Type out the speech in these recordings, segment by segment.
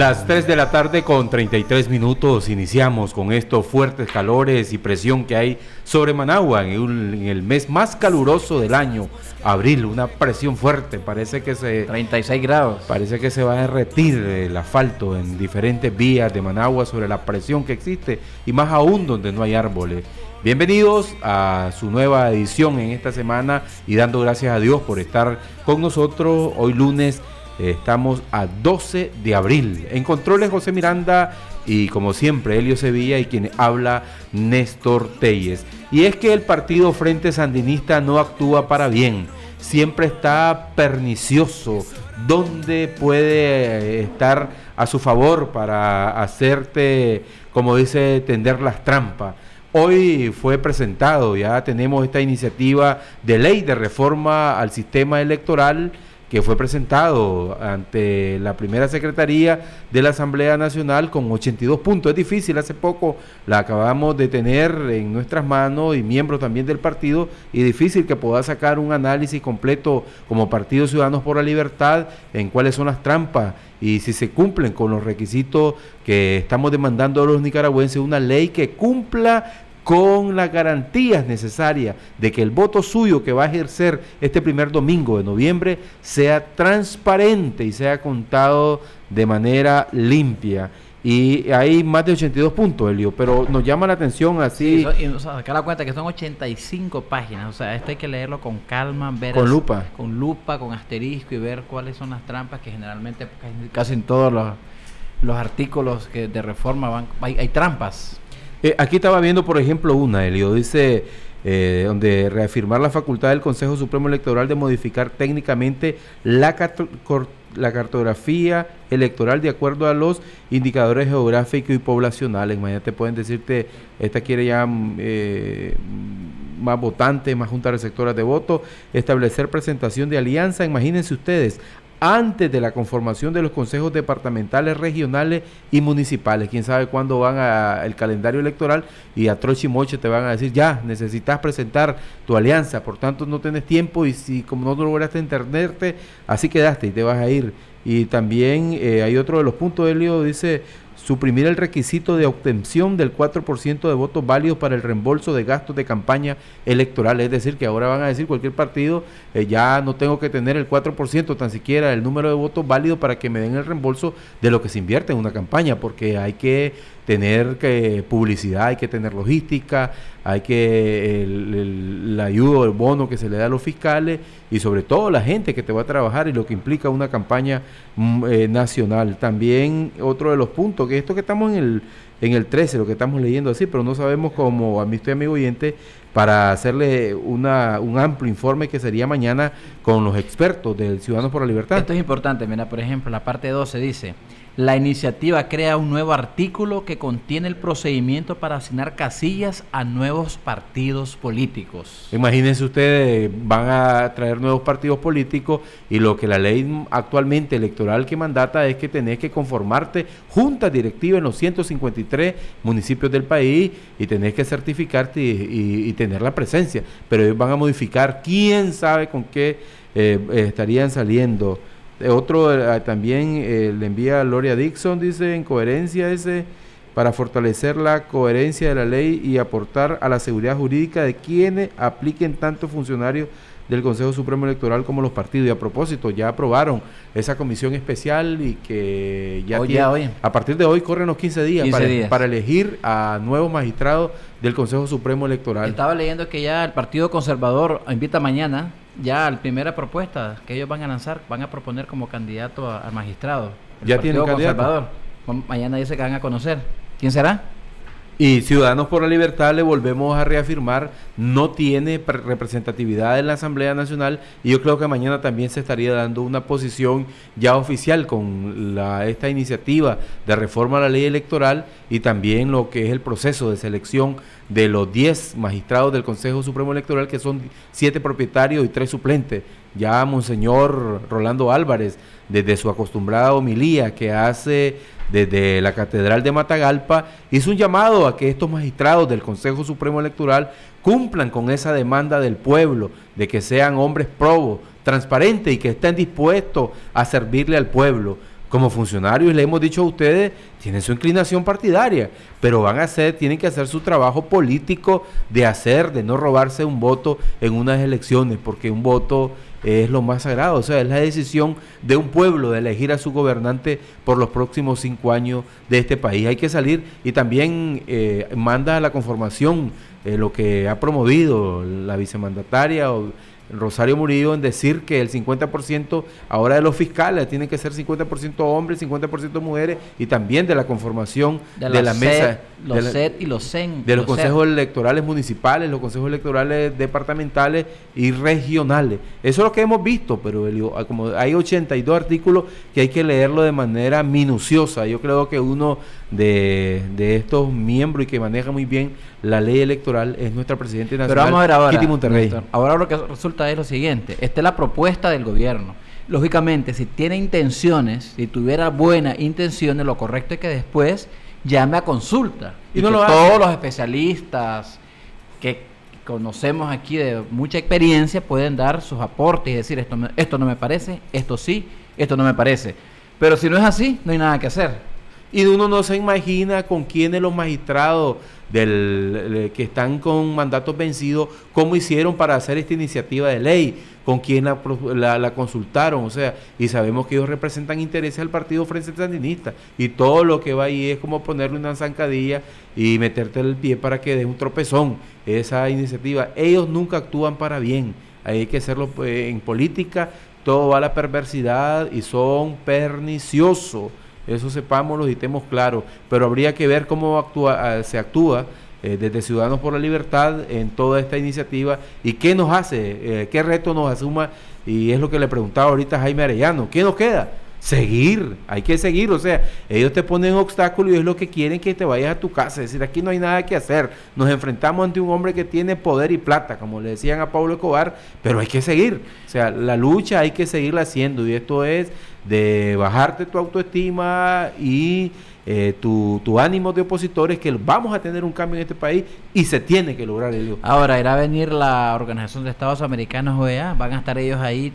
Las 3 de la tarde con 33 minutos iniciamos con estos fuertes calores y presión que hay sobre Managua en, un- en el mes más caluroso del año, abril, una presión fuerte, parece que se 36 grados. parece que se va a derretir el asfalto en diferentes vías de Managua sobre la presión que existe y más aún donde no hay árboles. Bienvenidos a su nueva edición en esta semana y dando gracias a Dios por estar con nosotros hoy lunes. Estamos a 12 de abril. En controles José Miranda y como siempre Helio Sevilla y quien habla Néstor Telles. Y es que el partido Frente Sandinista no actúa para bien. Siempre está pernicioso. Donde puede eh, estar a su favor para hacerte, como dice, tender las trampas? Hoy fue presentado, ya tenemos esta iniciativa de ley de reforma al sistema electoral que fue presentado ante la primera secretaría de la Asamblea Nacional con 82 puntos. Es difícil, hace poco la acabamos de tener en nuestras manos y miembros también del partido y difícil que pueda sacar un análisis completo como Partido Ciudadanos por la Libertad en cuáles son las trampas y si se cumplen con los requisitos que estamos demandando a los nicaragüenses, una ley que cumpla con las garantías necesarias de que el voto suyo que va a ejercer este primer domingo de noviembre sea transparente y sea contado de manera limpia. Y hay más de 82 puntos, Elio, pero nos llama la atención así, Sí, y o sea, sacar la cuenta que son 85 páginas. O sea, esto hay que leerlo con calma, ver Con lupa. Con lupa, con asterisco y ver cuáles son las trampas que generalmente casi- casi en todos los, los artículos que de reforma van, hay, hay trampas. Eh, aquí estaba viendo, por ejemplo, una, Elio, dice, eh, donde reafirmar la facultad del Consejo Supremo Electoral de modificar técnicamente la, cartografía electoral de acuerdo a los indicadores geográficos y poblacionales. Imagínate, pueden decirte, esta quiere ya mm, eh, más votantes, más juntas receptoras de voto, establecer presentación de alianza, imagínense ustedes, antes de la conformación de los consejos departamentales, regionales y municipales. Quién sabe cuándo van a el calendario electoral y a troche y moche te van a decir, ya, necesitas presentar tu alianza, por tanto no tienes tiempo y si como no lograste entenderte, así quedaste y te vas a ir. Y también eh, hay otro de los puntos, Elio, dice suprimir el requisito de obtención del 4% de votos válidos para el reembolso de gastos de campaña electoral. Es decir, que ahora van a decir cualquier partido, eh, ya no tengo que tener el 4% tan siquiera el número de votos válidos para que me den el reembolso de lo que se invierte en una campaña, porque hay que tener que publicidad, hay que tener logística, hay que el, el- la ayuda, el bono que se le da a los fiscales y sobre todo la gente que te va a trabajar y lo que implica una campaña mm, eh, nacional. También otro de los puntos, que esto que estamos en el, en el 13, lo que estamos leyendo así, pero no sabemos cómo, a mi usted amigo oyente, para hacerle una, un amplio informe que sería mañana con los expertos del Ciudadanos por la Libertad. Esto es importante, mira, por ejemplo, la parte 12 dice, la iniciativa crea un nuevo artículo que contiene el procedimiento para asignar casillas a nuevos partidos políticos. Imagínense ustedes, van a traer nuevos partidos políticos y lo que la ley actualmente electoral que mandata es que tenés que conformarte junta directiva en los 153 municipios del país y tenés que certificarte y, tener la presencia. Pero ellos van a modificar, quién sabe con qué eh, estarían saliendo. Eh, Otro eh, también eh, le envía a Gloria Dixon, dice, en coherencia ese para fortalecer la coherencia de la ley y aportar a la seguridad jurídica de quienes apliquen tanto funcionarios del Consejo Supremo Electoral como los partidos. Y a propósito, ya aprobaron esa comisión especial y que ya Hoy, tiene- ya, hoy. a partir de hoy corren los 15 días, 15 para, días. para elegir a nuevos magistrados del Consejo Supremo Electoral. Estaba leyendo que ya el Partido Conservador invita mañana ya la primera propuesta que ellos van a lanzar, van a proponer como candidato a, a magistrado. El Ya Partido candidato. Conservador. Ma- Mañana dice que van a conocer. ¿Quién será? Y Ciudadanos por la Libertad, le volvemos a reafirmar, no tiene representatividad en la Asamblea Nacional y yo creo que mañana también se estaría dando una posición ya oficial con la, esta iniciativa de reforma a la ley electoral y también lo que es el proceso de selección de los 10 magistrados del Consejo Supremo Electoral, que son 7 propietarios y 3 suplentes. Ya Monseñor Rolando Álvarez, desde su acostumbrada homilía que hace desde la Catedral de Matagalpa, hizo un llamado a que estos magistrados del Consejo Supremo Electoral cumplan con esa demanda del pueblo, de que sean hombres probos, transparentes y que estén dispuestos a servirle al pueblo. Como funcionarios le hemos dicho a ustedes, tienen su inclinación partidaria, pero van a hacer, tienen que hacer su trabajo político de hacer, de no robarse un voto en unas elecciones, porque un voto es lo más sagrado, o sea, es la decisión de un pueblo de elegir a su gobernante por los próximos cinco años de este país. Hay que salir y también eh, manda a la conformación eh, lo que ha promovido la vicemandataria o Rosario Murillo en decir que el 50% ahora de los fiscales tienen que ser 50% hombres, 50% mujeres y también de la conformación de, la mesa. Los y los CEN. De los, consejos electorales municipales, los consejos electorales departamentales y regionales. Eso es lo que hemos visto, pero ah, como hay 82 artículos que hay que leerlo de manera minuciosa. Yo creo que uno de, de estos miembros y que maneja muy bien la ley electoral es nuestra presidenta nacional, Pero vamos a ver ahora, ahora lo que resulta es lo siguiente, esta es la propuesta del gobierno. Lógicamente, si tiene intenciones, si tuviera buenas intenciones, lo correcto es que después llame a consulta. Y, no todos los especialistas que conocemos aquí de mucha experiencia pueden dar sus aportes y decir esto, esto no me parece, esto sí, esto no me parece. Pero si no es así, no hay nada que hacer. Y uno no se imagina con quiénes los magistrados del, que están con mandatos vencidos, cómo hicieron para hacer esta iniciativa de ley, con quién la, consultaron, o sea, y sabemos que ellos representan intereses al partido Frente Sandinista, y todo lo que va ahí es como ponerle una zancadilla y meterte el pie para que dé un tropezón esa iniciativa. Ellos nunca actúan para bien, hay que hacerlo pues, en política, todo va a la perversidad y son perniciosos eso sepámoslo y estemos claros, pero habría que ver cómo ah, se actúa eh, desde Ciudadanos por la Libertad en toda esta iniciativa y qué nos hace, eh, qué reto nos asuma, y es lo que le preguntaba ahorita Jaime Arellano, ¿qué nos queda? Seguir, hay que seguir, o sea, ellos te ponen obstáculos y es lo que quieren que te vayas a tu casa, es decir, aquí no hay nada que hacer, nos enfrentamos ante un hombre que tiene poder y plata, como le decían a Pablo Escobar, pero hay que seguir, o sea, la lucha hay que seguirla haciendo y esto es de bajarte tu autoestima y eh, tu, ánimo de opositores que vamos a tener un cambio en este país y se tiene que lograr. Ahora, irá a venir la Organización de Estados Americanos, OEA, van a estar ellos ahí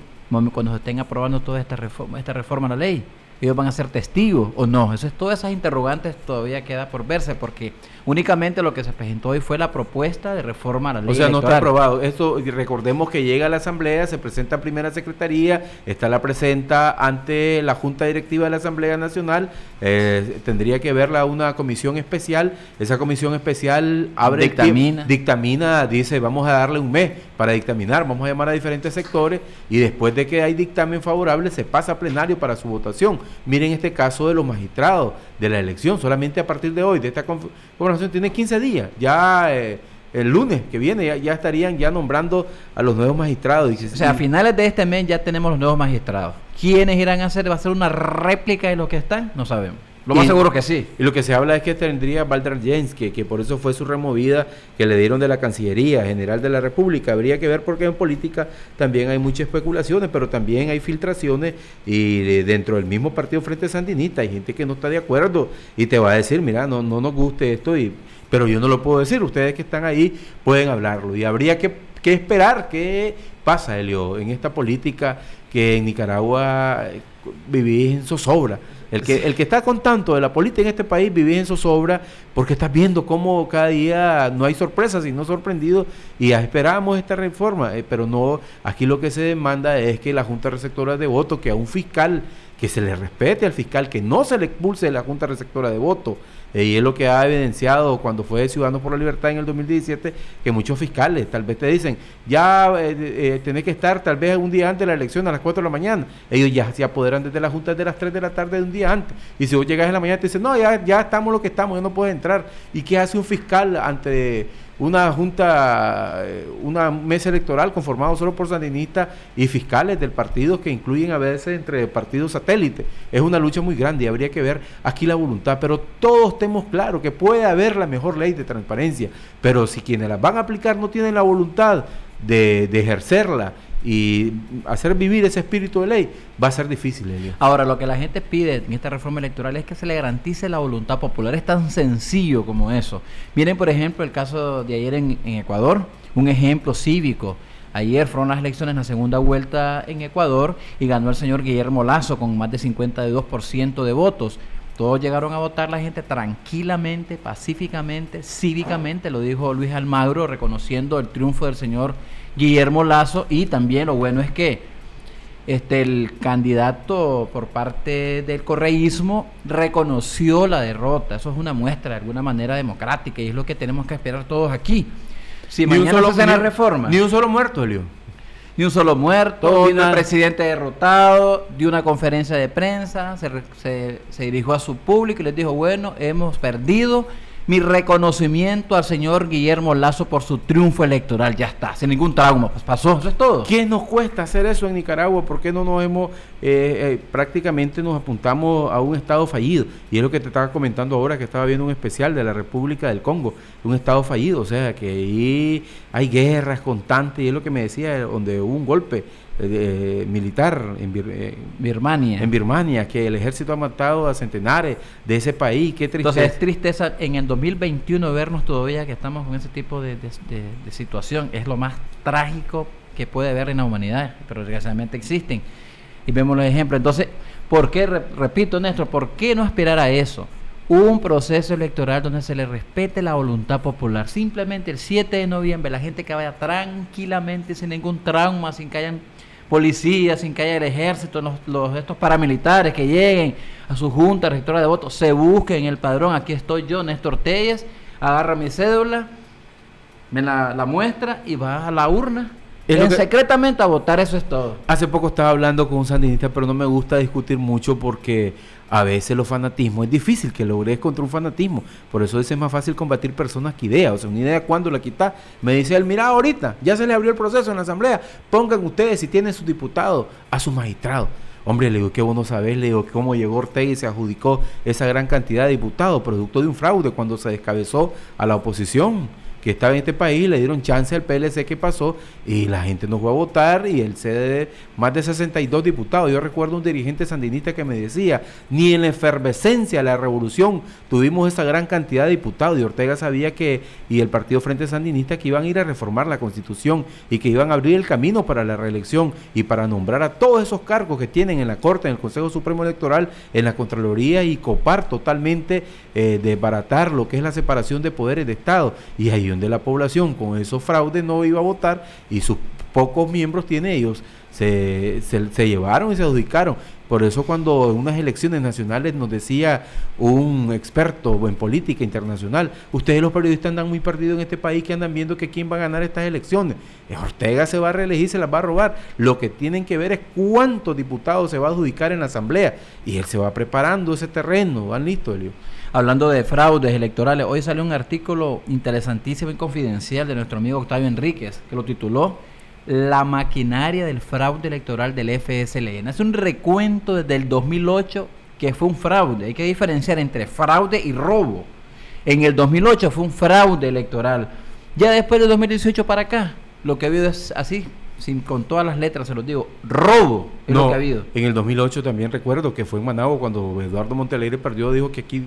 cuando se estén aprobando toda esta reforma, esta reforma a la ley ellos van a ser testigos o no. Eso es, todas esas interrogantes todavía queda por verse porque únicamente lo que se presentó hoy fue la propuesta de reforma a la ley. O sea, no está aprobado. Esto recordemos que llega a la Asamblea, se presenta a primera secretaría, está la presenta ante la Junta Directiva de la Asamblea Nacional, eh, tendría que verla una comisión especial. Esa comisión especial abre dictamina. dictamina, dice vamos a darle un mes para dictaminar, vamos a llamar a diferentes sectores y después de que hay dictamen favorable se pasa a plenario para su votación. Miren este caso de los magistrados de la elección, solamente a partir de hoy, de esta conversación, tiene 15 días, ya eh, el lunes que viene ya, estarían ya nombrando a los nuevos magistrados. o sea, a finales de este mes ya tenemos los nuevos magistrados. ¿Quiénes irán a hacer? ¿Va a ser una réplica de los que están? No sabemos. Lo más seguro que sí. Y lo que se habla es que tendría Walter Jens, que, que, por eso fue su removida que le dieron de la Cancillería General de la República. Habría que ver porque en política también hay muchas especulaciones, pero también hay filtraciones y dentro del mismo partido Frente Sandinista hay gente que no está de acuerdo y te va a decir, mira, no, no nos guste esto, y, pero yo no lo puedo decir. Ustedes que están ahí pueden hablarlo y habría que, que esperar qué pasa, Elio, en esta política que en Nicaragua eh, vivís en zozobra. El que, el que está con tanto de la política en este país vive en zozobra porque estás viendo cómo cada día no hay sorpresas, sino sorprendidos y esperamos esta reforma, eh, pero no, aquí lo que se demanda es que la Junta Receptora de Votos, que a un fiscal, que se le respete al fiscal, que no se le expulse de la Junta Receptora de Votos, Eh, y es lo que ha evidenciado cuando fue Ciudadanos por la Libertad en el 2017, que muchos fiscales tal vez te dicen, ya eh, eh, tenés que estar tal vez un día antes de la elección a las 4 de la mañana. Ellos ya se apoderan desde la Junta de las 3 de la tarde de un día antes. Y si vos llegas en la mañana te dicen, no, ya, ya estamos lo que estamos, ya no puedes entrar. ¿Y qué hace un fiscal ante una junta, eh, una mesa electoral conformada solo por sandinistas y fiscales del partido que incluyen a veces entre partidos satélites. Es una lucha muy grande y habría que ver aquí la voluntad, pero todos tenemos claro que puede haber la mejor ley de transparencia, pero si quienes la van a aplicar no tienen la voluntad de, de ejercerla y hacer vivir ese espíritu de ley va a ser difícil. Ahora, lo que la gente pide en esta reforma electoral es que se le garantice la voluntad popular. Es tan sencillo como eso. Miren, por ejemplo, el caso de ayer en, Ecuador, un ejemplo cívico. Ayer fueron las elecciones en la segunda vuelta en Ecuador y ganó el señor Guillermo Lazo con más de 52% de votos. Todos llegaron a votar la gente tranquilamente, pacíficamente, cívicamente, lo dijo Luis Almagro, reconociendo el triunfo del señor Guillermo Lazo y también lo bueno es que este, el candidato por parte del correísmo reconoció la derrota. Eso es una muestra de alguna manera democrática y es lo que tenemos que esperar todos aquí. Si mañana un solo, se reforma. Ni un solo muerto, Elio. Ni un solo muerto, ni un presidente derrotado, dio una conferencia de prensa, se, se, se dirigió a su público y les dijo, bueno, hemos perdido, mi reconocimiento al señor Guillermo Lazo por su triunfo electoral. Ya está, sin ningún trauma, pues pasó, eso es todo. ¿Qué nos cuesta hacer eso en Nicaragua? ¿Por qué no nos hemos, eh, eh, prácticamente nos apuntamos a un estado fallido? Y es lo que te estaba comentando ahora, que estaba viendo un especial de la República del Congo, un estado fallido, o sea, que ahí hay guerras constantes, y es lo que me decía, donde hubo un golpe eh, militar en eh, Birmania. En Birmania, que el ejército ha matado a centenares de ese país. Qué tristeza. Entonces es tristeza en el 2021 vernos todavía que estamos con ese tipo de, situación. Es lo más trágico que puede haber en la humanidad, pero desgraciadamente existen. Y vemos los ejemplos. Entonces, ¿por qué, repito, Néstor, por qué no esperar a eso? un proceso electoral donde se le respete la voluntad popular. Simplemente el 7 de noviembre, la gente que vaya tranquilamente, sin ningún trauma, sin que hayan policías, sin que haya el ejército, los, estos paramilitares que lleguen a su junta rectora de votos, se busquen el padrón, aquí estoy yo, Néstor Telles, agarra mi cédula, me la, muestra y va a la urna. Secretamente a votar, eso es todo. Hace poco estaba hablando con un sandinista, pero no me gusta discutir mucho porque a veces los fanatismos es difícil que logres contra un fanatismo. Por eso es más fácil combatir personas que ideas. O sea, una idea cuando la quitas. Me dice él, mira, ahorita ya se le abrió el proceso en la asamblea. Pongan ustedes, si tienen sus diputados, a sus magistrados. Hombre, le digo, qué bueno saber, le digo, cómo llegó Ortega y se adjudicó esa gran cantidad de diputados, producto de un fraude cuando se descabezó a la oposición que estaba en este país, le dieron chance al PLC que pasó y la gente no fue a votar y el CD más de 62 diputados. Yo recuerdo un dirigente sandinista que me decía, ni en la efervescencia de la revolución tuvimos esa gran cantidad de diputados y Ortega sabía que, y el Partido Frente Sandinista, que iban a ir a reformar la constitución y que iban a abrir el camino para la reelección y para nombrar a todos esos cargos que tienen en la Corte, en el Consejo Supremo Electoral, en la Contraloría y copar totalmente, eh, desbaratar lo que es la separación de poderes de Estado. Y ahí de la población con esos fraudes no iba a votar y sus pocos miembros tiene ellos se, se, llevaron y se adjudicaron. Por eso cuando en unas elecciones nacionales nos decía un experto en política internacional, ustedes los periodistas andan muy perdidos en este país que andan viendo que quién va a ganar estas elecciones. Ortega se va a reelegir, se las va a robar. Lo que tienen que ver es cuántos diputados se va a adjudicar en la asamblea. Y él se va preparando ese terreno. ¿Van listo, Elio? hablando de fraudes electorales, hoy salió un artículo interesantísimo y confidencial de nuestro amigo Octavio Enríquez, que lo tituló La maquinaria del fraude electoral del FSLN. Es un recuento desde el 2008 que fue un fraude. Hay que diferenciar entre fraude y robo. En el 2008 fue un fraude electoral. Ya después del 2018 para acá, lo que ha habido es así, sin, con todas las letras, se los digo, robo es lo que ha habido. En el 2008 también recuerdo que fue en Managua cuando Eduardo Montalegre perdió, dijo que aquí,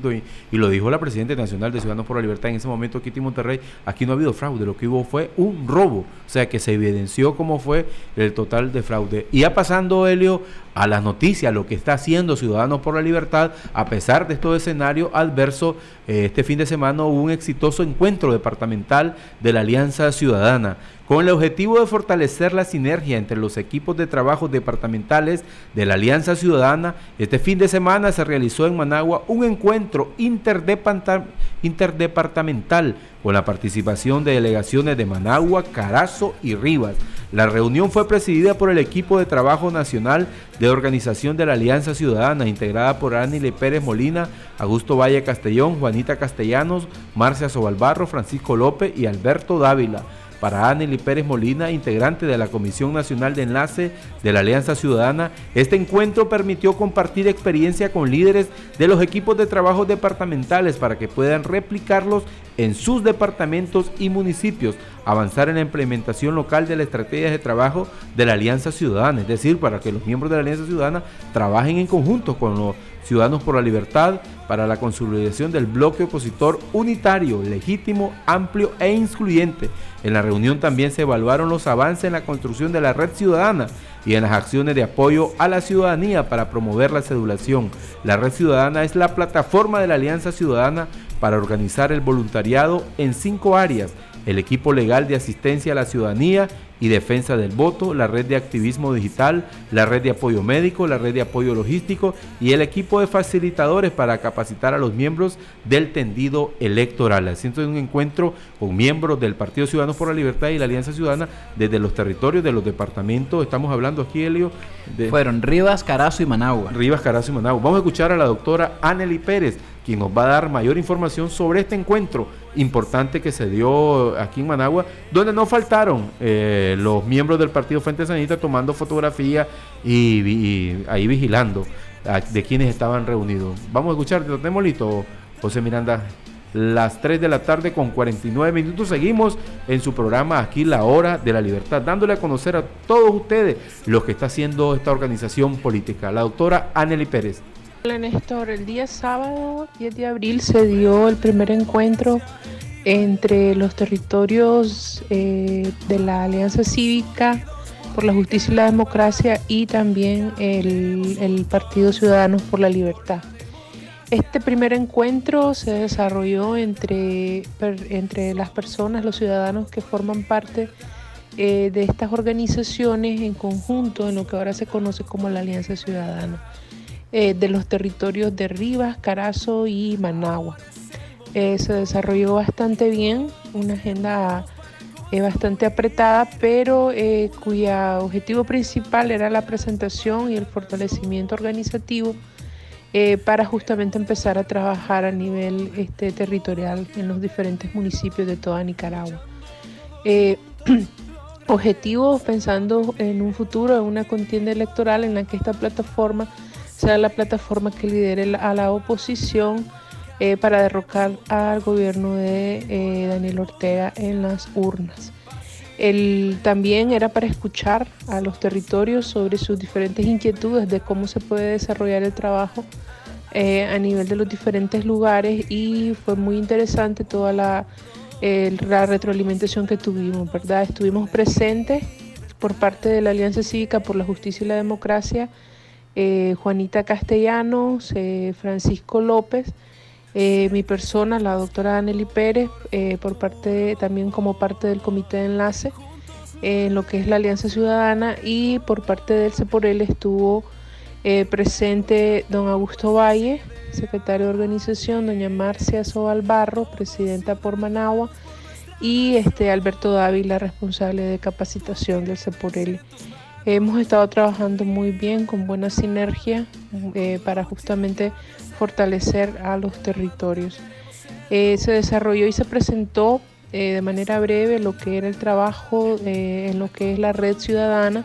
y lo dijo la Presidenta Nacional de Ciudadanos por la Libertad en ese momento, Kitty Monterrey, aquí no ha habido fraude, lo que hubo fue un robo, o sea que se evidenció cómo fue el total de fraude. Y ya pasando, Helio, a las noticias, lo que está haciendo Ciudadanos por la Libertad, a pesar de estos escenarios adversos, eh, este fin de semana hubo un exitoso encuentro departamental de la Alianza Ciudadana con el objetivo de fortalecer la sinergia entre los equipos de trabajo departamentales de la Alianza Ciudadana, este fin de semana se realizó en Managua un encuentro interdepartamental con la participación de delegaciones de Managua, Carazo y Rivas. La reunión fue presidida por el equipo de trabajo nacional de organización de la Alianza Ciudadana, integrada por Anile Pérez Molina, Augusto Valle Castellón, Juanita Castellanos, Marcia Sobalbarro, Francisco López y Alberto Dávila para Anneli Pérez Molina, integrante de la Comisión Nacional de Enlace de la Alianza Ciudadana, este encuentro permitió compartir experiencia con líderes de los equipos de trabajo departamentales para que puedan replicarlos en sus departamentos y municipios, avanzar en la implementación local de la estrategia de trabajo de la Alianza Ciudadana, es decir, para que los miembros de la Alianza Ciudadana trabajen en conjunto con los Ciudadanos por la Libertad para la consolidación del bloque opositor unitario, legítimo, amplio e incluyente. En la reunión también se evaluaron los avances en la construcción de la red ciudadana y en las acciones de apoyo a la ciudadanía para promover la cedulación. La red ciudadana es la plataforma de la Alianza Ciudadana para organizar el voluntariado en cinco áreas el equipo legal de asistencia a la ciudadanía y defensa del voto, la red de activismo digital, la red de apoyo médico, la red de apoyo logístico y el equipo de facilitadores para capacitar a los miembros del tendido electoral. Así es un encuentro con miembros del Partido Ciudadanos por la Libertad y la Alianza Ciudadana desde los territorios de los departamentos. Estamos hablando aquí, Elio. De Fueron Rivas, Carazo y Managua. Rivas, Carazo y Managua. Vamos a escuchar a la doctora Anneli Pérez, quien nos va a dar mayor información sobre este encuentro importante que se dio aquí en Managua, donde no faltaron eh, los miembros del Partido Frente Sanista tomando fotografía y, ahí vigilando de quienes estaban reunidos. Vamos a escuchar, ¿te tenemos listo, José Miranda? Las 3 de la tarde con 49 minutos. Seguimos en su programa aquí La Hora de la Libertad, dándole a conocer a todos ustedes lo que está haciendo esta organización política. La doctora Anneli Pérez. Hola Néstor, el día sábado 10 de abril se dio el primer encuentro entre los territorios eh, de la Alianza Cívica por la Justicia y la Democracia y también el, Partido Ciudadanos por la Libertad. Este primer encuentro se desarrolló entre, entre las personas, los ciudadanos que forman parte eh, de estas organizaciones en conjunto en lo que ahora se conoce como la Alianza Ciudadana. Eh, de los territorios de Rivas, Carazo y Managua. Eh, se desarrolló bastante bien, una agenda eh, bastante apretada, pero cuya objetivo principal era la presentación y el fortalecimiento organizativo para justamente empezar a trabajar a nivel este, territorial en los diferentes municipios de toda Nicaragua. objetivos pensando en un futuro, en una contienda electoral en la que esta plataforma sea la plataforma que lidere a la oposición eh, para derrocar al gobierno de eh, Daniel Ortega en las urnas. El, también era para escuchar a los territorios sobre sus diferentes inquietudes de cómo se puede desarrollar el trabajo eh, a nivel de los diferentes lugares y fue muy interesante toda la, la retroalimentación que tuvimos, ¿verdad? Estuvimos presentes por parte de la Alianza Cívica por la Justicia y la Democracia eh, Juanita Castellanos, eh, Francisco López, eh, mi persona, la doctora Anneli Pérez, por parte también como parte del comité de enlace en lo que es la Alianza Ciudadana y por parte del CEPOREL estuvo presente don Augusto Valle, secretario de organización, doña Marcia Sobalbarro, presidenta por Managua, y este Alberto Dávila, responsable de capacitación del CEPOREL. Hemos estado trabajando muy bien con buena sinergia eh, para justamente fortalecer a los territorios. Eh, se desarrolló y se presentó eh, de manera breve lo que era el trabajo en lo que es la red ciudadana,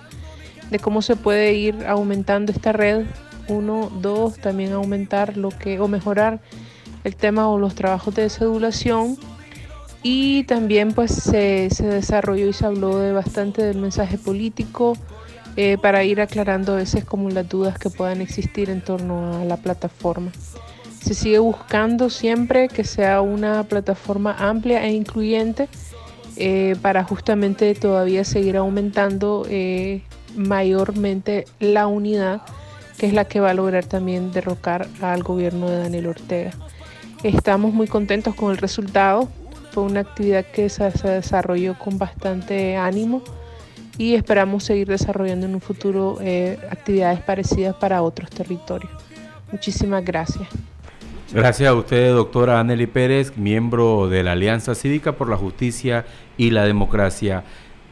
de cómo se puede ir aumentando esta red. Uno, dos, también aumentar lo que o mejorar el tema o los trabajos de cedulación y también pues se, se desarrolló y se habló de bastante del mensaje político, eh, para ir aclarando a veces como las dudas que puedan existir en torno a la plataforma. Se sigue buscando siempre que sea una plataforma amplia e incluyente eh, para justamente todavía seguir aumentando eh, mayormente la unidad que es la que va a lograr también derrocar al gobierno de Daniel Ortega. Estamos muy contentos con el resultado. Fue una actividad que se desarrolló con bastante ánimo y esperamos seguir desarrollando en un futuro eh, actividades parecidas para otros territorios. Muchísimas gracias. Gracias a usted, doctora Anneli Pérez, miembro de la Alianza Cívica por la Justicia y la Democracia.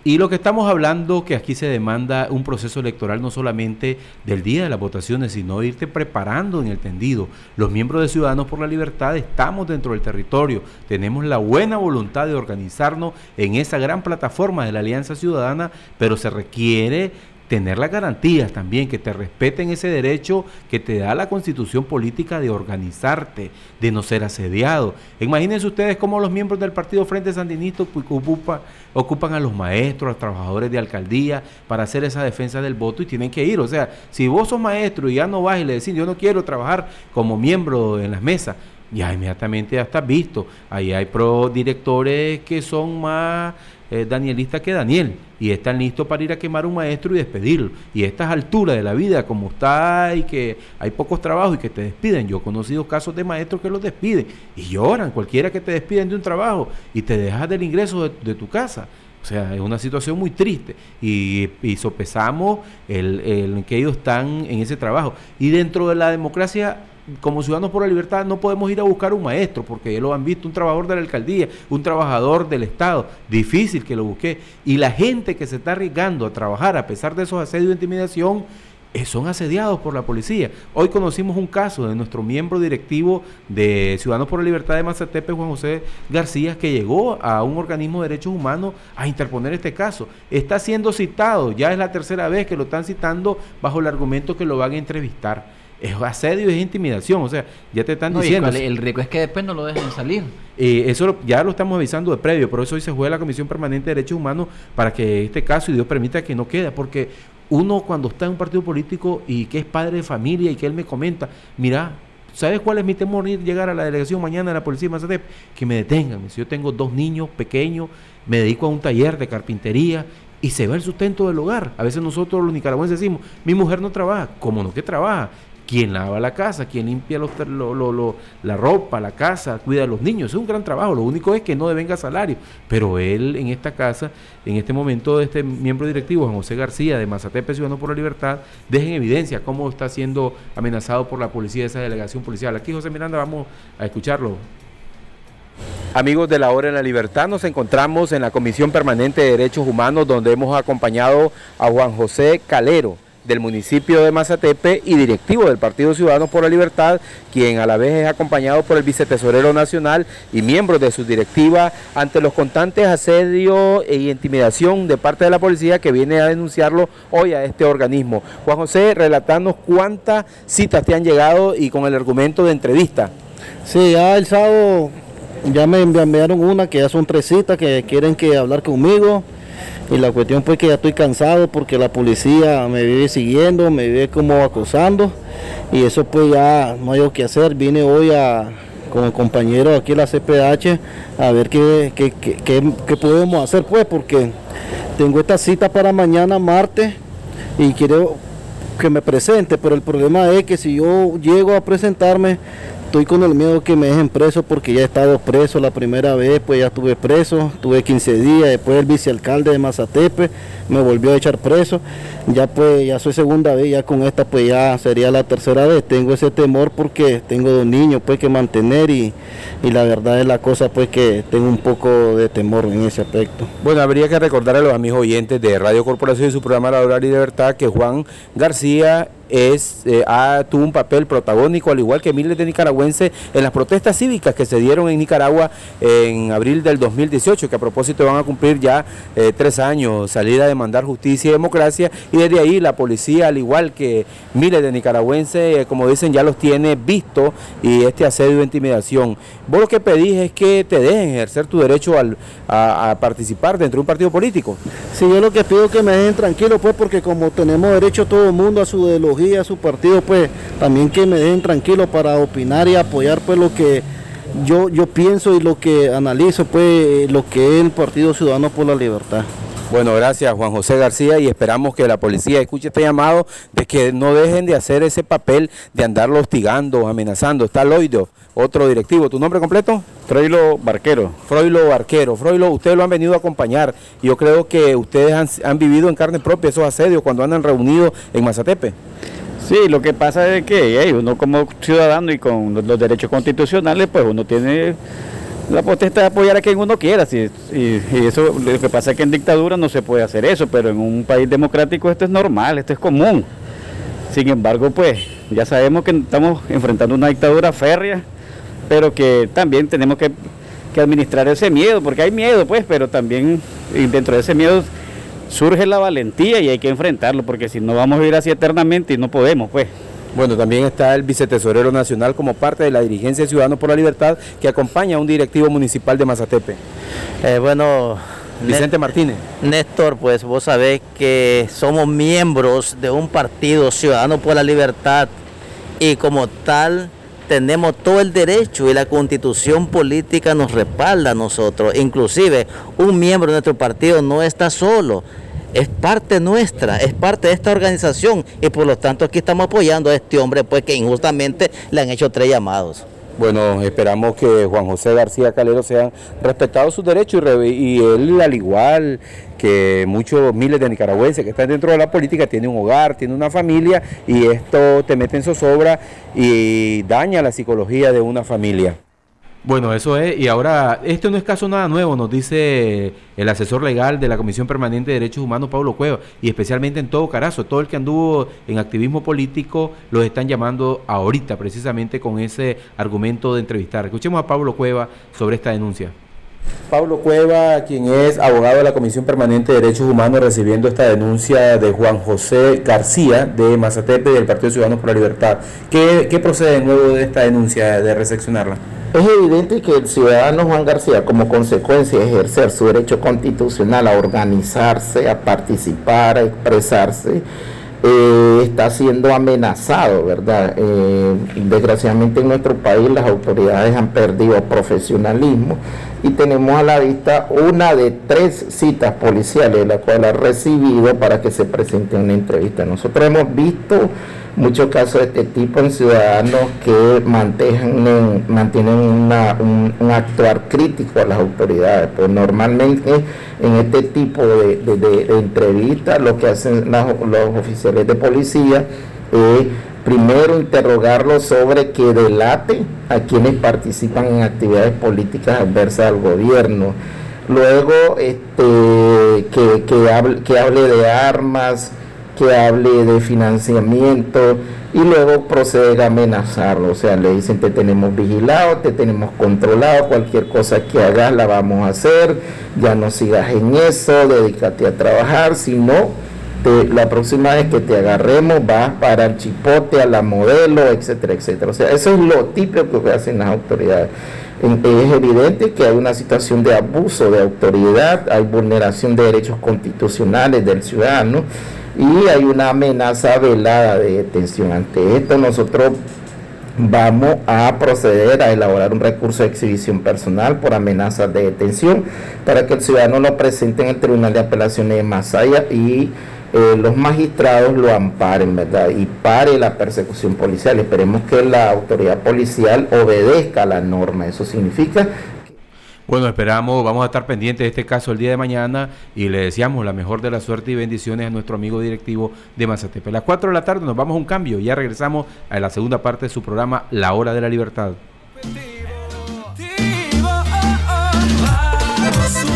Y lo que estamos hablando, que aquí se demanda un proceso electoral no solamente del día de las votaciones, sino irte preparando en el tendido. Los miembros de Ciudadanos por la Libertad estamos dentro del territorio, tenemos la buena voluntad de organizarnos en esa gran plataforma de la Alianza Ciudadana, pero se requiere tener las garantías también, que te respeten ese derecho que te da la constitución política de organizarte, de no ser asediado. Imagínense ustedes cómo los miembros del Partido Frente Sandinista ocupan, ocupan a los maestros, a los trabajadores de alcaldía para hacer esa defensa del voto y tienen que ir. O sea, si vos sos maestro y ya no vas y le decís, yo no quiero trabajar como miembro en las mesas, ya inmediatamente ya estás visto. Ahí hay pro directores que son más eh, danielista que Daniel y están listos para ir a quemar un maestro y despedirlo. Y estas alturas de la vida, como está y que hay pocos trabajos y que te despiden, yo he conocido casos de maestros que los despiden y lloran, cualquiera que te despiden de un trabajo y te dejas del ingreso de, tu casa. O sea, es una situación muy triste y, y sopesamos el, el que ellos están en ese trabajo. Y dentro de la democracia como Ciudadanos por la Libertad no podemos ir a buscar un maestro, porque ya lo han visto, un trabajador de la alcaldía, un trabajador del Estado, difícil que lo busque. Y la gente que se está arriesgando a trabajar a pesar de esos asedios de intimidación, eh, son asediados por la policía. Hoy conocimos un caso de nuestro miembro directivo de Ciudadanos por la Libertad de Mazatepe, Juan José García, que llegó a un organismo de derechos humanos a interponer este caso. Está siendo citado, ya es la tercera vez que lo están citando bajo el argumento que lo van a entrevistar es asedio, es intimidación, o sea, ya te están diciendo. el riesgo es que después no lo dejen salir. Eh, eso ya lo estamos avisando de previo, por eso hoy se juega la Comisión Permanente de Derechos Humanos para que este caso, y Dios permita que no quede, porque uno cuando está en un partido político y que es padre de familia y que él me comenta, mira, ¿sabes cuál es mi temor llegar a la delegación mañana de la policía de Mazatep? Que me detengan. Si yo tengo dos niños pequeños, me dedico a un taller de carpintería y se va el sustento del hogar. A veces nosotros los nicaragüenses decimos, mi mujer no trabaja, ¿cómo no que trabaja? Quien lava la casa, quien limpia la ropa, la casa, cuida a los niños. Es un gran trabajo. Lo único es que no devenga salario. Pero él en esta casa, en este momento, este miembro directivo, Juan José García, de Mazatepe Ciudadano por la Libertad, deja en evidencia cómo está siendo amenazado por la policía de esa delegación policial. Aquí, José Miranda, vamos a escucharlo. Amigos de la Hora en la Libertad, nos encontramos en la Comisión Permanente de Derechos Humanos, donde hemos acompañado a Juan José Calero del municipio de Mazatepe y directivo del Partido Ciudadanos por la Libertad, quien a la vez es acompañado por el vicetesorero nacional y miembro de su directiva ante los constantes asedios e intimidación de parte de la policía que viene a denunciarlo hoy a este organismo. Juan José, relatarnos cuántas citas te han llegado y con el argumento de entrevista. Sí, ya el sábado ya me enviaron una que ya son tres citas que quieren que hablar conmigo y la cuestión fue que ya estoy cansado porque la policía me vive siguiendo, me vive como acosando y eso pues ya no hay que hacer. Vine hoy a, con el compañero aquí en la CPH a ver qué, qué, podemos hacer pues porque tengo esta cita para mañana martes y quiero que me presente, pero el problema es que si yo llego a presentarme estoy con el miedo que me dejen preso porque ya he estado preso la primera vez, pues ya estuve preso, tuve 15 días, después el vicealcalde de Mazatepe me volvió a echar preso, ya pues ya soy segunda vez, ya con esta pues ya sería la tercera vez, tengo ese temor porque tengo dos niños pues que mantener y, y la verdad es la cosa pues que tengo un poco de temor en ese aspecto. Bueno, habría que recordar a los amigos oyentes de Radio Corporación y su programa La Hora y Libertad que Juan García es, eh, ha, tuvo un papel protagónico, al igual que miles de nicaragüenses, en las protestas cívicas que se dieron en Nicaragua en abril del 2018, que a propósito van a cumplir ya eh, tres años, salir a demandar justicia y democracia, y desde ahí la policía, al igual que miles de nicaragüenses, eh, como dicen, ya los tiene visto y este asedio de intimidación. Vos lo que pedís es que te dejen ejercer tu derecho al, a, participar dentro de un partido político. Sí, yo lo que pido es que me dejen tranquilo, pues, porque como tenemos derecho todo el mundo a su ideología, a su partido, pues también que me dejen tranquilo para opinar y apoyar pues lo que yo, yo pienso y lo que analizo, pues lo que es el Partido Ciudadano por la Libertad. Bueno, gracias Juan José García y esperamos que la policía escuche este llamado de que no dejen de hacer ese papel de andarlo hostigando, amenazando. Está Loido, otro directivo. ¿Tu nombre completo? Froilo Barquero. Froilo Barquero. Froilo, ustedes lo han venido a acompañar. Yo creo que ustedes han, vivido en carne propia esos asedios cuando andan reunidos en Mazatepe. Sí, lo que pasa es que uno como ciudadano y con los derechos constitucionales, pues uno tiene la potestad de apoyar a quien uno quiera. y, eso lo que pasa es que en dictadura no se puede hacer eso, pero en un país democrático esto es normal, esto es común. Sin embargo, pues ya sabemos que estamos enfrentando una dictadura férrea, pero que también tenemos que administrar ese miedo, porque hay miedo, pues, pero también dentro de ese miedo surge la valentía y hay que enfrentarlo, porque si no vamos a vivir así eternamente y no podemos, pues. Bueno, también está el vicetesorero nacional como parte de la dirigencia Ciudadanos por la Libertad que acompaña a un directivo municipal de Mazatepe. Eh, bueno, Vicente Martínez. Néstor, pues vos sabés que somos miembros de un partido Ciudadanos por la Libertad y como tal tenemos todo el derecho y la constitución política nos respalda a nosotros. Inclusive un miembro de nuestro partido no está solo es parte nuestra, es parte de esta organización y por lo tanto aquí estamos apoyando a este hombre pues que injustamente le han hecho tres llamados. Bueno, esperamos que Juan José García Calero sean respetados sus derechos y, y, él, al igual que muchos miles de nicaragüenses que están dentro de la política, tiene un hogar, tiene una familia y esto te mete en zozobra y daña la psicología de una familia. Bueno, eso es, y ahora, esto no es caso nada nuevo, nos dice el asesor legal de la Comisión Permanente de Derechos Humanos, Pablo Cueva, y especialmente en todo Carazo, todo el que anduvo en activismo político, los están llamando ahorita, precisamente con ese argumento de entrevistar. Escuchemos a Pablo Cueva sobre esta denuncia. Pablo Cueva, quien es abogado de la Comisión Permanente de Derechos Humanos, recibiendo esta denuncia de Juan José García de Mazatepe del Partido Ciudadanos por la Libertad. ¿Qué, procede de nuevo de esta denuncia, de reseccionarla? Es evidente que el ciudadano Juan García, como consecuencia de ejercer su derecho constitucional a organizarse, a participar, a expresarse, eh, está siendo amenazado, ¿verdad? Eh, desgraciadamente en nuestro país las autoridades han perdido profesionalismo y tenemos a la vista una de tres citas policiales, la cual ha recibido para que se presente una entrevista. Nosotros hemos visto muchos casos de este tipo en ciudadanos que mantienen, mantienen un, actuar crítico a las autoridades. Pues normalmente en este tipo de, entrevistas lo que hacen los oficiales de policía es primero interrogarlos sobre que delate a quienes participan en actividades políticas adversas al gobierno. Luego este, que, que, hable, que hable de armas, que hable de financiamiento y luego procede a amenazarlo. O sea, le dicen te tenemos vigilado, te tenemos controlado, cualquier cosa que hagas la vamos a hacer, ya no sigas en eso, dedícate a trabajar, si no, la próxima vez que te agarremos vas para el chipote, a la modelo, etcétera, etcétera. O sea, eso es lo típico que hacen las autoridades. Es evidente que hay una situación de abuso de autoridad, hay vulneración de derechos constitucionales del ciudadano y hay una amenaza velada de detención. Ante esto nosotros vamos a proceder a elaborar un recurso de exhibición personal por amenazas de detención para que el ciudadano lo presente en el Tribunal de Apelaciones de Masaya y eh, los magistrados lo amparen, ¿verdad? Y pare la persecución policial. Esperemos que la autoridad policial obedezca la norma. Eso significa bueno, esperamos, vamos a estar pendientes de este caso el día de mañana y le deseamos la mejor de la suerte y bendiciones a nuestro amigo directivo de Mazatepe. A las 4 de la tarde nos vamos a un cambio y ya regresamos a la segunda parte de su programa La Hora de la Libertad.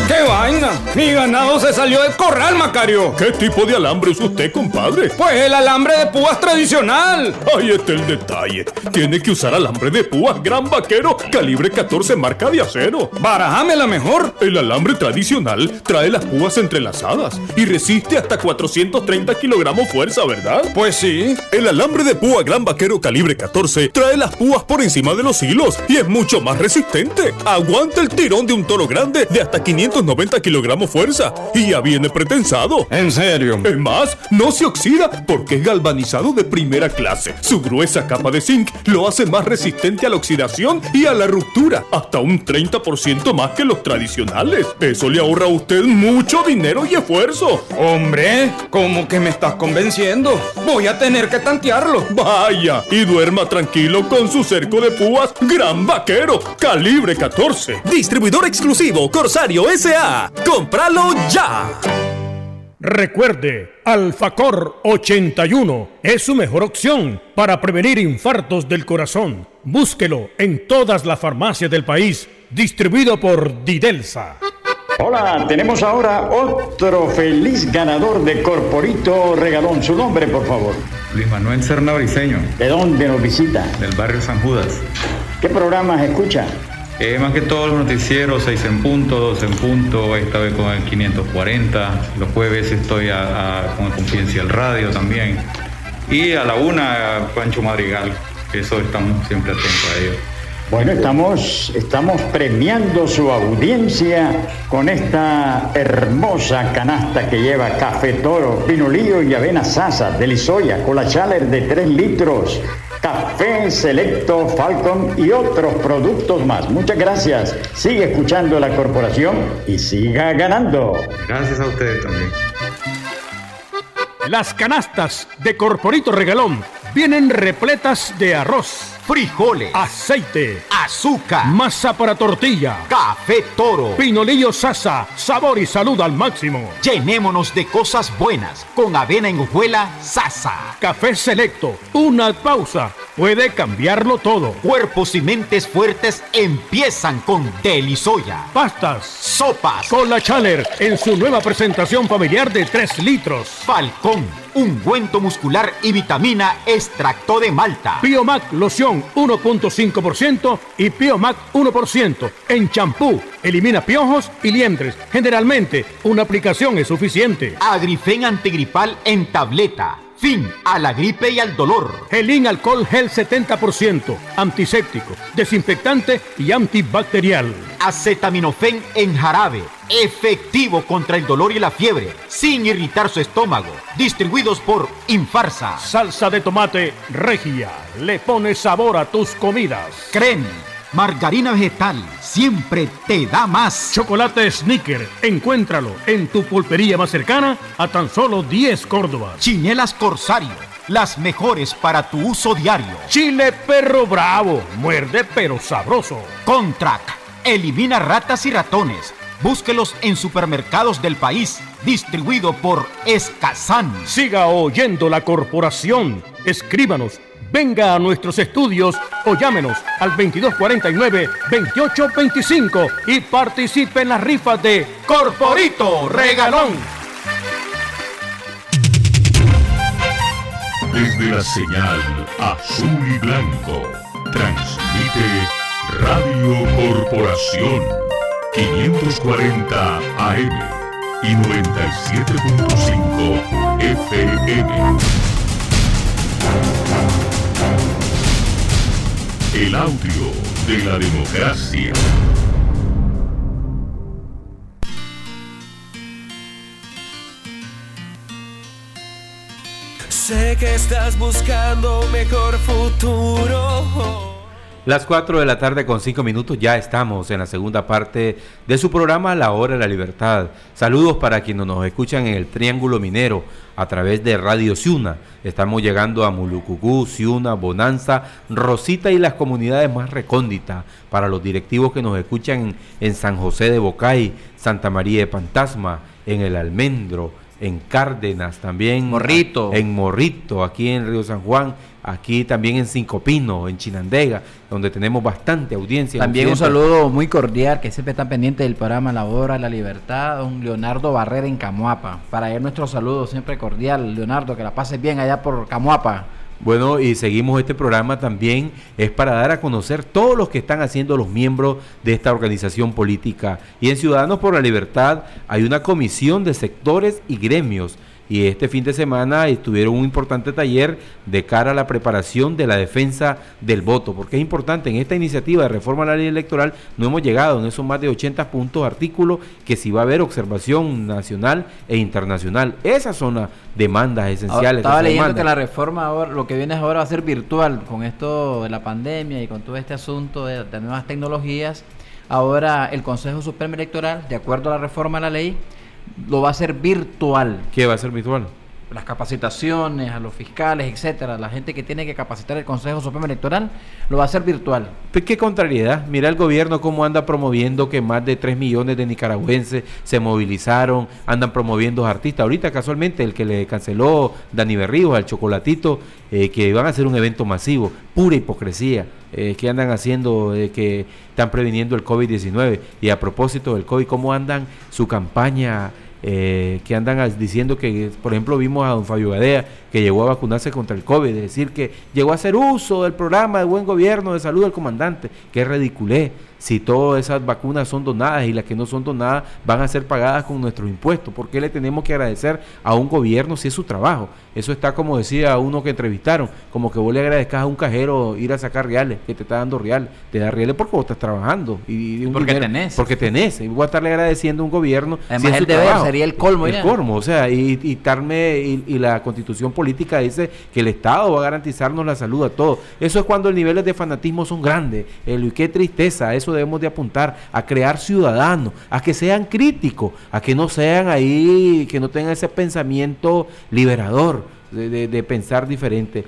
¡Qué vaina! Mi ganado se salió del corral, Macario. ¿Qué tipo de alambre es usted, compadre? Pues el alambre de púas tradicional. Ahí está el detalle. Tiene que usar alambre de púas Gran Vaquero, calibre 14 marca de acero. Barajame la mejor. El alambre tradicional trae las púas entrelazadas y resiste hasta 430 kilogramos fuerza, ¿verdad? Pues sí. El alambre de púa Gran Vaquero calibre 14 trae las púas por encima de los hilos y es mucho más resistente. Aguanta el tirón de un toro grande de hasta 500 490 kilogramos fuerza y ya viene pretensado. ¿En serio? Es más, no se oxida porque es galvanizado de primera clase. Su gruesa capa de zinc lo hace más resistente a la oxidación y a la ruptura, hasta un 30% más que los tradicionales. Eso le ahorra a usted mucho dinero y esfuerzo. Hombre, ¿cómo que me estás convenciendo? Voy a tener que tantearlo. Vaya, y duerma tranquilo con su cerco de púas Gran Vaquero, calibre 14. Distribuidor exclusivo Corsario SA. ¡Cómpralo ya! Recuerde, Alfacor 81 es su mejor opción para prevenir infartos del corazón. Búsquelo en todas las farmacias del país, distribuido por Didelsa. Hola, tenemos ahora otro feliz ganador de Corporito Regalón. Su nombre, por favor. Luis Manuel Serna Briseño. ¿De dónde nos visita? Del barrio San Judas. ¿Qué programas escucha? Eh, más que todos los noticieros, 6 en punto, 2 en punto, esta vez con el 540. Los jueves estoy a, a, con Confidencial Radio también. Y a la una, Pancho Madrigal, eso estamos siempre atentos a ellos. Bueno, estamos, estamos premiando su audiencia con esta hermosa canasta que lleva café toro, pinolillo y avena sasa de Lisoya, cola chaler de 3 litros, café selecto Falcon y otros productos más. Muchas gracias. Sigue escuchando la corporación y siga ganando. Gracias a ustedes también. Las canastas de Corporito Regalón vienen repletas de arroz, frijoles, aceite, azúcar, masa para tortilla, café toro, pinolillo sasa, sabor y salud al máximo. Llenémonos de cosas buenas con avena en hojuela sasa. Café selecto, una pausa puede cambiarlo todo. Cuerpos y mentes fuertes empiezan con Delisoya. Pastas, sopas, Cola Chaler en su nueva presentación familiar de 3 litros. Falcón, ungüento muscular y vitamina extracto de malta. Biomac loción 1.5% y Biomac 1% en champú. Elimina piojos y liendres. Generalmente, una aplicación es suficiente. Agrifen antigripal en tableta. Fin a la gripe y al dolor. Gelín alcohol gel 70%, antiséptico, desinfectante y antibacterial. Acetaminofén en jarabe, efectivo contra el dolor y la fiebre, sin irritar su estómago. Distribuidos por Infarsa. Salsa de tomate regia, le pone sabor a tus comidas. Creme, margarina vegetal, siempre te da más. Chocolate Snicker, encuéntralo en tu pulpería más cercana a tan solo 10 Córdobas. Chinelas Corsario, las mejores para tu uso diario. Chile Perro Bravo, muerde pero sabroso. Contract, elimina ratas y ratones. Búsquelos en supermercados del país, distribuido por Escazán. Siga oyendo la corporación. Escríbanos Venga a nuestros estudios o llámenos al 2249-2825 y participe en las rifas de Corporito Regalón. Desde la señal azul y blanco, transmite Radio Corporación 540 AM y 97.5 FM. El audio de la democracia. Sé que estás buscando mejor futuro. Las 4 de la tarde con 5 minutos ya estamos en la segunda parte de su programa La Hora de la Libertad. Saludos para quienes nos escuchan en el Triángulo Minero a través de Radio Ciuna. Estamos llegando a Mulucucú, Ciuna, Bonanza, Rosita y las comunidades más recónditas. Para los directivos que nos escuchan en San José de Bocay, Santa María de Pantasma, en El Almendro, en Cárdenas también. Morrito. En Morrito, aquí en Río San Juan aquí también en Cinco Pinos, en Chinandega, donde tenemos bastante audiencia. También un saludo muy cordial, que siempre está pendiente del programa La Hora, La Libertad, don Leonardo Barrera en Camuapa. Para él nuestro saludo siempre cordial, Leonardo, que la pases bien allá por Camuapa. Bueno, y seguimos este programa también, es para dar a conocer todos los que están haciendo los miembros de esta organización política. Y en Ciudadanos por la Libertad hay una comisión de sectores y gremios y este fin de semana estuvieron un importante taller de cara a la preparación de la defensa del voto, porque es importante, en esta iniciativa de reforma a la ley electoral no hemos llegado en esos más de 80 puntos artículos que si va a haber observación nacional e internacional. Esas son las demandas esenciales. estaba leyendo que la reforma ahora, lo que viene ahora va a ser virtual con esto de la pandemia y con todo este asunto de, de nuevas tecnologías. Ahora el Consejo Supremo Electoral, de acuerdo a la reforma a la ley, lo va a hacer virtual. ¿Qué va a ser virtual? Las capacitaciones a los fiscales, etcétera, la gente que tiene que capacitar el Consejo Supremo Electoral, lo va a hacer virtual. ¿Qué contrariedad? Mira el gobierno cómo anda promoviendo que más de 3 millones de nicaragüenses se movilizaron, andan promoviendo artistas. Ahorita casualmente el que le canceló Dani Berríos al Chocolatito, eh, que van a hacer un evento masivo, pura hipocresía. Eh, que andan haciendo, eh, que están previniendo el COVID-19. Y a propósito del COVID, ¿cómo andan su campaña eh, que andan diciendo que, por ejemplo, vimos a don Fabio Gadea que llegó a vacunarse contra el COVID, es decir, que llegó a hacer uso del programa de buen gobierno de salud del comandante, que ridiculé si todas esas vacunas son donadas y las que no son donadas van a ser pagadas con nuestros impuestos. ¿Por qué le tenemos que agradecer a un gobierno si es su trabajo? Eso está como decía uno que entrevistaron, como que vos le agradezcas a un cajero ir a sacar reales, que te está dando reales. Te da reales porque vos estás trabajando. Y, porque tenés. Porque tenés. Y voy a estarle agradeciendo a un gobierno. Además, si el deber sería el colmo. El colmo, o sea, y, y, y, la constitución política dice que el Estado va a garantizarnos la salud a todos. Eso es cuando los niveles de fanatismo son grandes. El, qué tristeza, eso debemos de apuntar, a crear ciudadanos, a que sean críticos, a que no sean ahí, que no tengan ese pensamiento liberador. De, pensar diferente.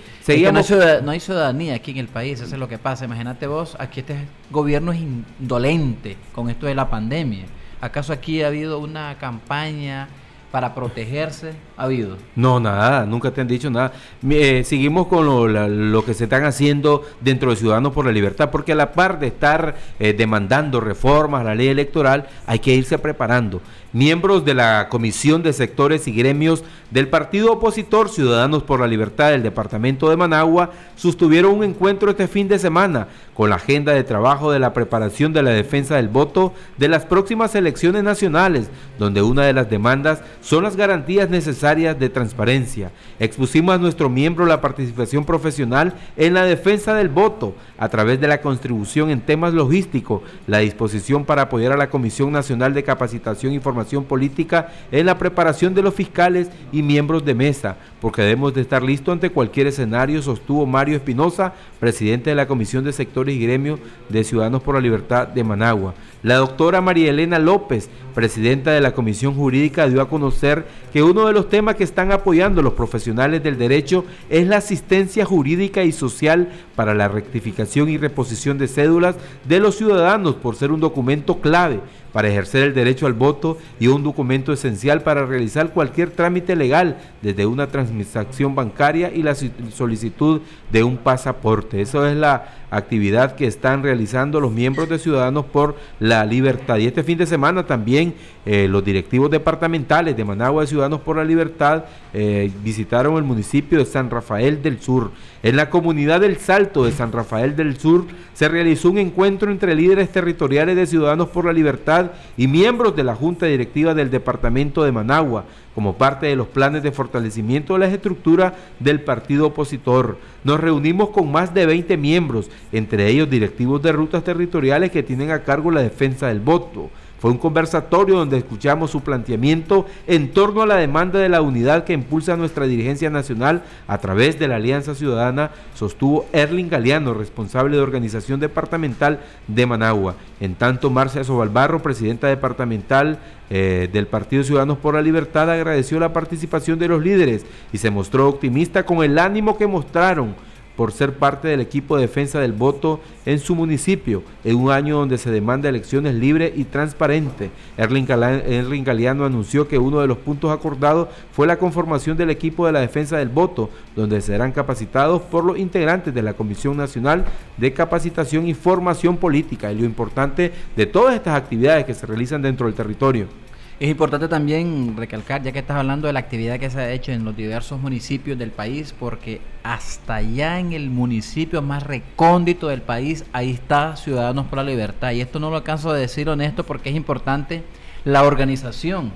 no, hay ciudadanía aquí en el país, eso es lo que pasa. Imagínate vos, aquí este gobierno es indolente con esto de la pandemia. ¿Acaso aquí ha habido una campaña para protegerse ha habido? No, nada, nunca te han dicho nada. Eh, seguimos con lo, que se están haciendo dentro de Ciudadanos por la Libertad, porque a la par de estar eh, demandando reformas a la ley electoral, hay que irse preparando. Miembros de la Comisión de Sectores y Gremios del partido opositor Ciudadanos por la Libertad del Departamento de Managua sostuvieron un encuentro este fin de semana con la agenda de trabajo de la preparación de la defensa del voto de las próximas elecciones nacionales, donde una de las demandas son las garantías necesarias de transparencia. Expusimos a nuestro miembro la participación profesional en la defensa del voto a través de la contribución en temas logísticos, la disposición para apoyar a la Comisión Nacional de Capacitación y Formación Política en la preparación de los fiscales y miembros de mesa, porque debemos de estar listos ante cualquier escenario, sostuvo Mario Espinosa, presidente de la Comisión de Sectores y Gremios de Ciudadanos por la Libertad de Managua. La doctora María Elena López, presidenta de la Comisión Jurídica, dio a conocer que uno de los temas que están apoyando los profesionales del derecho es la asistencia jurídica y social para la rectificación y reposición de cédulas de los ciudadanos por ser un documento clave para ejercer el derecho al voto y un documento esencial para realizar cualquier trámite legal, desde una transacción bancaria y la solicitud de un pasaporte. Eso es la actividad que están realizando los miembros de Ciudadanos por la Libertad. Y este fin de semana también eh, los directivos departamentales de Managua de Ciudadanos por la Libertad eh, visitaron el municipio de San Rafael del Sur. En la comunidad del Salto de San Rafael del Sur se realizó un encuentro entre líderes territoriales de Ciudadanos por la Libertad y miembros de la Junta Directiva del Departamento de Managua, como parte de los planes de fortalecimiento de las estructuras del partido opositor. Nos reunimos con más de 20 miembros, entre ellos directivos de rutas territoriales que tienen a cargo la defensa del voto. Fue un conversatorio donde escuchamos su planteamiento en torno a la demanda de la unidad que impulsa nuestra dirigencia nacional a través de la Alianza Ciudadana, sostuvo Erling Galeano, responsable de organización departamental de Managua. En tanto, Marcia Sobalbarro, presidenta departamental eh, del Partido Ciudadanos por la Libertad, agradeció la participación de los líderes y se mostró optimista con el ánimo que mostraron por ser parte del equipo de defensa del voto en su municipio, en un año donde se demanda elecciones libres y transparentes. Erling, Galeano anunció que uno de los puntos acordados fue la conformación del equipo de la defensa del voto, donde serán capacitados por los integrantes de la Comisión Nacional de Capacitación y Formación Política, y lo importante de todas estas actividades que se realizan dentro del territorio. Es importante también recalcar, ya que estás hablando de la actividad que se ha hecho en los diversos municipios del país, porque hasta allá en el municipio más recóndito del país, ahí está Ciudadanos por la Libertad. Y esto no lo alcanzo a decir honesto porque es importante la organización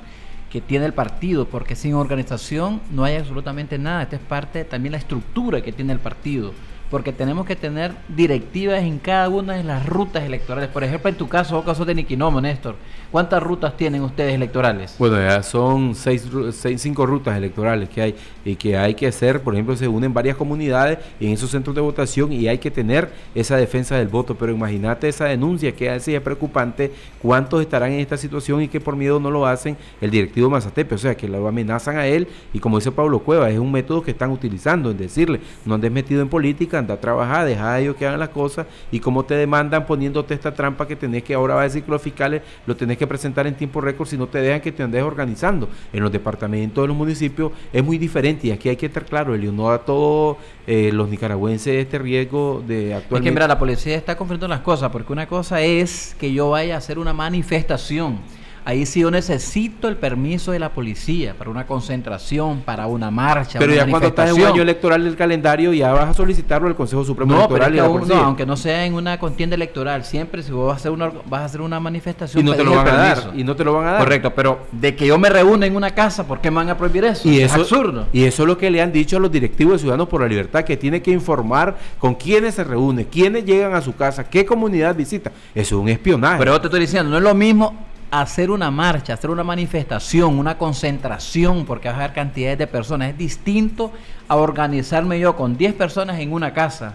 que tiene el partido, porque sin organización no hay absolutamente nada. Esta es parte también la estructura que tiene el partido porque tenemos que tener directivas en cada una de las rutas electorales. Por ejemplo, en tu caso, vos caso de Niquinomo, Néstor, ¿cuántas rutas tienen ustedes electorales? Bueno, ya son seis, seis, cinco rutas electorales que hay y que hay que hacer. Por ejemplo, se unen varias comunidades en esos centros de votación y hay que tener esa defensa del voto. Pero imagínate esa denuncia que así es preocupante. ¿Cuántos estarán en esta situación y que por miedo no lo hacen el directivo Mazatepe? O sea, que lo amenazan a él y como dice Pablo Cueva, es un método que están utilizando en decirle, no andes metido en política, anda a trabajar, deja a ellos que hagan las cosas y como te demandan poniéndote esta trampa que tenés que ahora va a decir que los fiscales lo tenés que presentar en tiempo récord si no te dejan que te andes organizando. En los departamentos de los municipios es muy diferente y aquí hay que estar claro, Elio, no a todos eh, los nicaragüenses este riesgo de Es actualmente... que mira, la policía está confundiendo las cosas, porque una cosa es que yo vaya a hacer una manifestación. Ahí sí yo necesito el permiso de la policía para una concentración, para una marcha. Pero una ya cuando estás en un año electoral del calendario ya vas a solicitarlo al Consejo Supremo No, pero es Electoral y que la aún- no, aunque no sea en una contienda electoral, siempre si vos vas a hacer una, vas a hacer una manifestación Y no te lo van a dar, y no te lo van a dar. Correcto, pero de que yo me reúna en una casa, ¿por qué me van a prohibir eso? Y es eso, absurdo. Y eso es lo que le han dicho a los directivos de Ciudadanos por la Libertad, que tiene que informar con quiénes se reúne, quiénes llegan a su casa, qué comunidad visita. Eso es un espionaje. Pero yo te estoy diciendo, no es lo mismo hacer una marcha, hacer una manifestación, una concentración, porque vas a haber cantidades de personas. Es distinto a organizarme yo con 10 personas en una casa,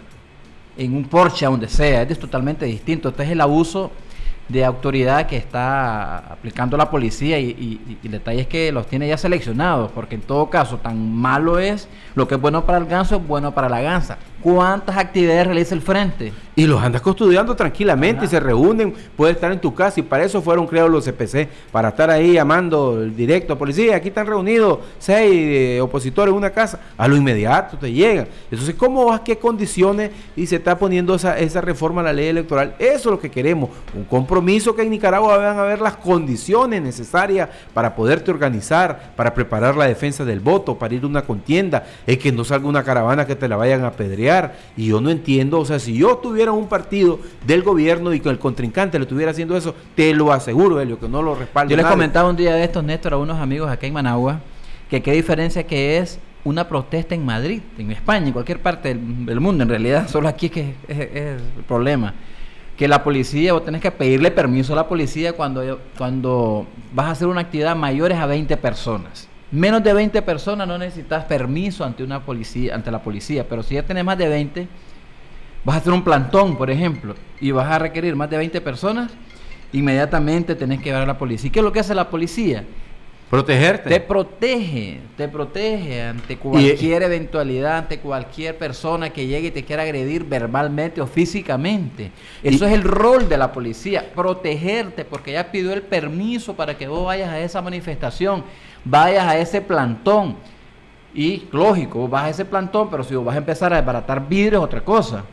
en un porche, donde sea. Es totalmente distinto. Este es el abuso de autoridad que está aplicando la policía y el detalle es que los tiene ya seleccionados, porque en todo caso tan malo es, lo que es bueno para el ganso es bueno para la gansa. ¿Cuántas actividades realiza el frente? Y los andas custodiando tranquilamente y se reúnen, puede estar en tu casa y para eso fueron creados los CPC, para estar ahí llamando el directo, policía, aquí están reunidos seis eh, opositores en una casa, a lo inmediato te llegan. Entonces, ¿cómo vas, qué condiciones y se está poniendo esa, esa reforma a la ley electoral? Eso es lo que queremos, un compromiso que en Nicaragua van a haber las condiciones necesarias para poderte organizar, para preparar la defensa del voto, para ir a una contienda, es que no salga una caravana que te la vayan a apedrear. Y yo no entiendo, o sea, si yo tuviera un partido del gobierno y que el contrincante le estuviera haciendo eso, te lo aseguro, Helio, que no lo respalda. Yo les comentaba un día de estos, Néstor, a unos amigos acá en Managua, que qué diferencia que es una protesta en Madrid, en España, en cualquier parte del, del mundo, en realidad, solo aquí es que es, es- es el problema. Que la policía, vos tenés que pedirle permiso a la policía cuando, cuando vas a hacer una actividad mayores a 20 personas. Menos de 20 personas no necesitas permiso ante una policía, ante la policía, pero si ya tenés más de 20, vas a hacer un plantón, por ejemplo, y vas a requerir más de 20 personas, inmediatamente tenés que ver a la policía. ¿Qué es lo que hace la policía? Protegerte. Te protege, te protege ante cualquier eventualidad, ante cualquier persona que llegue y te quiera agredir verbalmente o físicamente. Eso es el rol de la policía, protegerte, porque ya pidió el permiso para que vos vayas a esa manifestación, vayas a ese plantón. Y lógico, vas a ese plantón, pero si vos vas a empezar a desbaratar vidrios, otra cosa.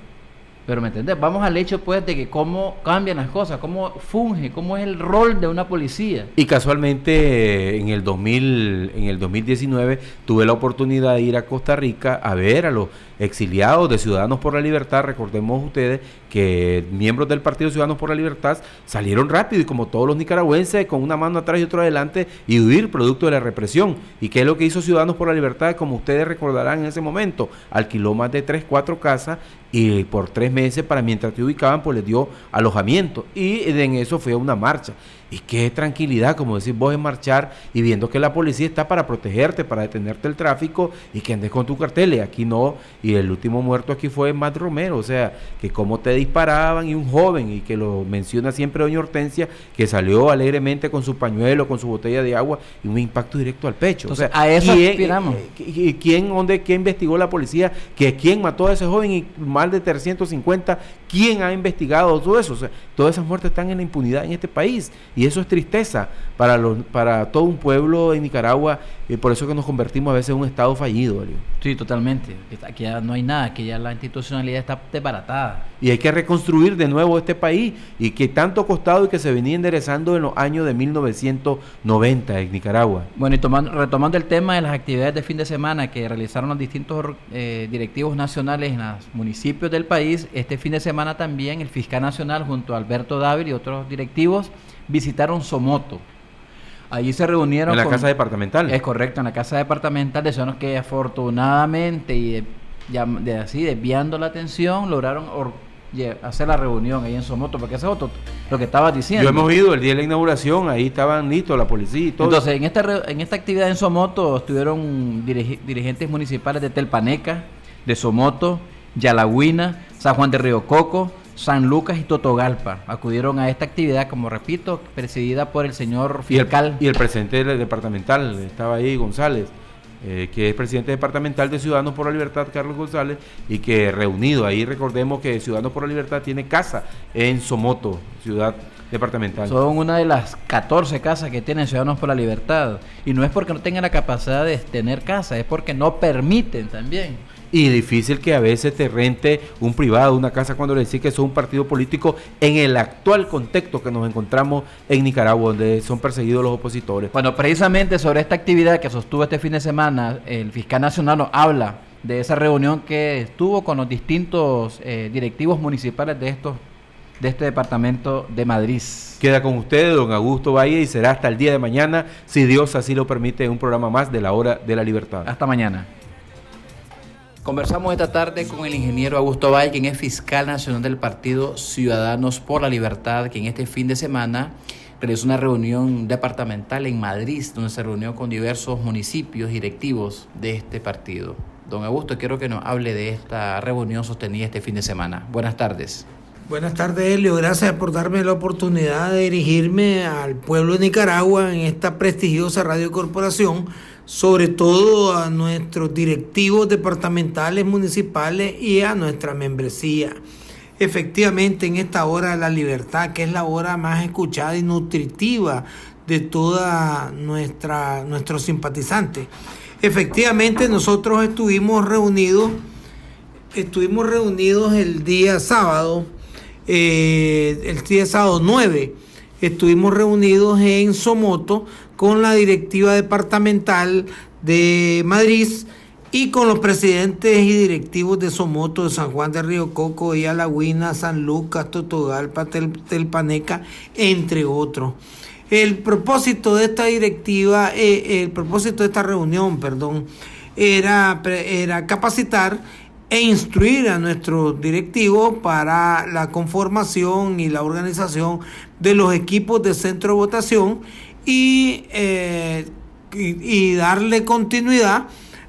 Pero me entendés, vamos al hecho pues de que cómo cambian las cosas, cómo funge, cómo es el rol de una policía. Y casualmente en el 2000, en el 2019 tuve la oportunidad de ir a Costa Rica a ver a los exiliados de Ciudadanos por la Libertad. Recordemos ustedes que miembros del Partido Ciudadanos por la Libertad salieron rápido y como todos los nicaragüenses con una mano atrás y otra adelante y huir producto de la represión. ¿Y qué es lo que hizo Ciudadanos por la Libertad? Como ustedes recordarán en ese momento, alquiló más de tres, cuatro casas y por tres meses para mientras te ubicaban pues les dio alojamiento y en eso fue una marcha y qué tranquilidad como decís vos en marchar y viendo que la policía está para protegerte para detenerte el tráfico y que andes con tu cartel y aquí no y el último muerto aquí fue Matt Romero o sea que cómo te disparaban y un joven y que lo menciona siempre doña Hortensia que salió alegremente con su pañuelo con su botella de agua y un impacto directo al pecho Entonces, o sea a eso ¿quién- aspiramos. ¿Y y quién, dónde, qué investigó la policía? ¿Que quién mató a ese joven y más de 350? ¿Quién ha investigado todo eso? O sea, todas esas muertes están en la impunidad en este país y eso es tristeza para, los, para todo un pueblo en Nicaragua y por eso que nos convertimos a veces en un Estado fallido. Sí, totalmente. Aquí ya no hay nada, que ya la institucionalidad está desbaratada. Y hay que reconstruir de nuevo este país y que tanto ha costado y que se venía enderezando en los años de 1990 en Nicaragua. Bueno, y tomando, retomando el tema de las actividades de fin de semana que realizaron los distintos eh, directivos nacionales en los municipios del país, este fin de semana también el fiscal nacional junto a Alberto Dávila y otros directivos visitaron Somoto. Allí se reunieron. En la casa departamental. Es correcto, en la casa departamental de zonas que afortunadamente y de, así desviando la atención lograron hacer la reunión ahí en Somoto, porque eso es otro, lo que estaba diciendo. Yo hemos ido el día de la inauguración, ahí estaban listos la policía y todo. Entonces, en esta, en esta actividad en Somoto estuvieron dirigentes municipales de Telpaneca, de Somoto, Yalagüina, San Juan de Río Coco, San Lucas y Totogalpa acudieron a esta actividad, como repito, presidida por el señor fiscal. Y el, presidente departamental, estaba ahí, González, eh, que es presidente departamental de Ciudadanos por la Libertad, Carlos González, y que reunido, ahí recordemos que Ciudadanos por la Libertad tiene casa en Somoto, ciudad departamental. Son una de las 14 casas que tienen Ciudadanos por la Libertad. Y no es porque no tengan la capacidad de tener casa, es porque no permiten también y difícil que a veces te rente un privado, una casa cuando le decís que son un partido político en el actual contexto que nos encontramos en Nicaragua, donde son perseguidos los opositores. Bueno, precisamente sobre esta actividad que sostuvo este fin de semana, el fiscal nacional nos habla de esa reunión que estuvo con los distintos eh, directivos municipales de estos de este departamento de Madrid. Queda con ustedes, don Augusto Valle, y será hasta el día de mañana, si Dios así lo permite, un programa más de la Hora de la Libertad. Hasta mañana. Conversamos esta tarde con el ingeniero Augusto Valle, quien es fiscal nacional del Partido Ciudadanos por la Libertad, quien este fin de semana realizó una reunión departamental en Madrid, donde se reunió con diversos municipios directivos de este partido. Don Augusto, quiero que nos hable de esta reunión sostenida este fin de semana. Buenas tardes. Buenas tardes, Elio. Gracias por darme la oportunidad de dirigirme al pueblo de Nicaragua en esta prestigiosa radio corporación sobre todo a nuestros directivos departamentales, municipales y a nuestra membresía. Efectivamente, en esta hora de la libertad, que es la hora más escuchada y nutritiva de toda nuestra nuestros simpatizantes. Efectivamente, nosotros estuvimos reunidos, estuvimos reunidos el día sábado, eh, el día sábado 9, estuvimos reunidos en Somoto con la directiva departamental de Madrid y con los presidentes y directivos de Somoto, de San Juan de Río Coco, y Alagüina, San Lucas, Totogalpa, Telpaneca, entre otros. El propósito de esta directiva, eh, el propósito de esta reunión, perdón, era, era capacitar e instruir a nuestros directivos para la conformación y la organización de los equipos de centro de votación eh, y, y, darle continuidad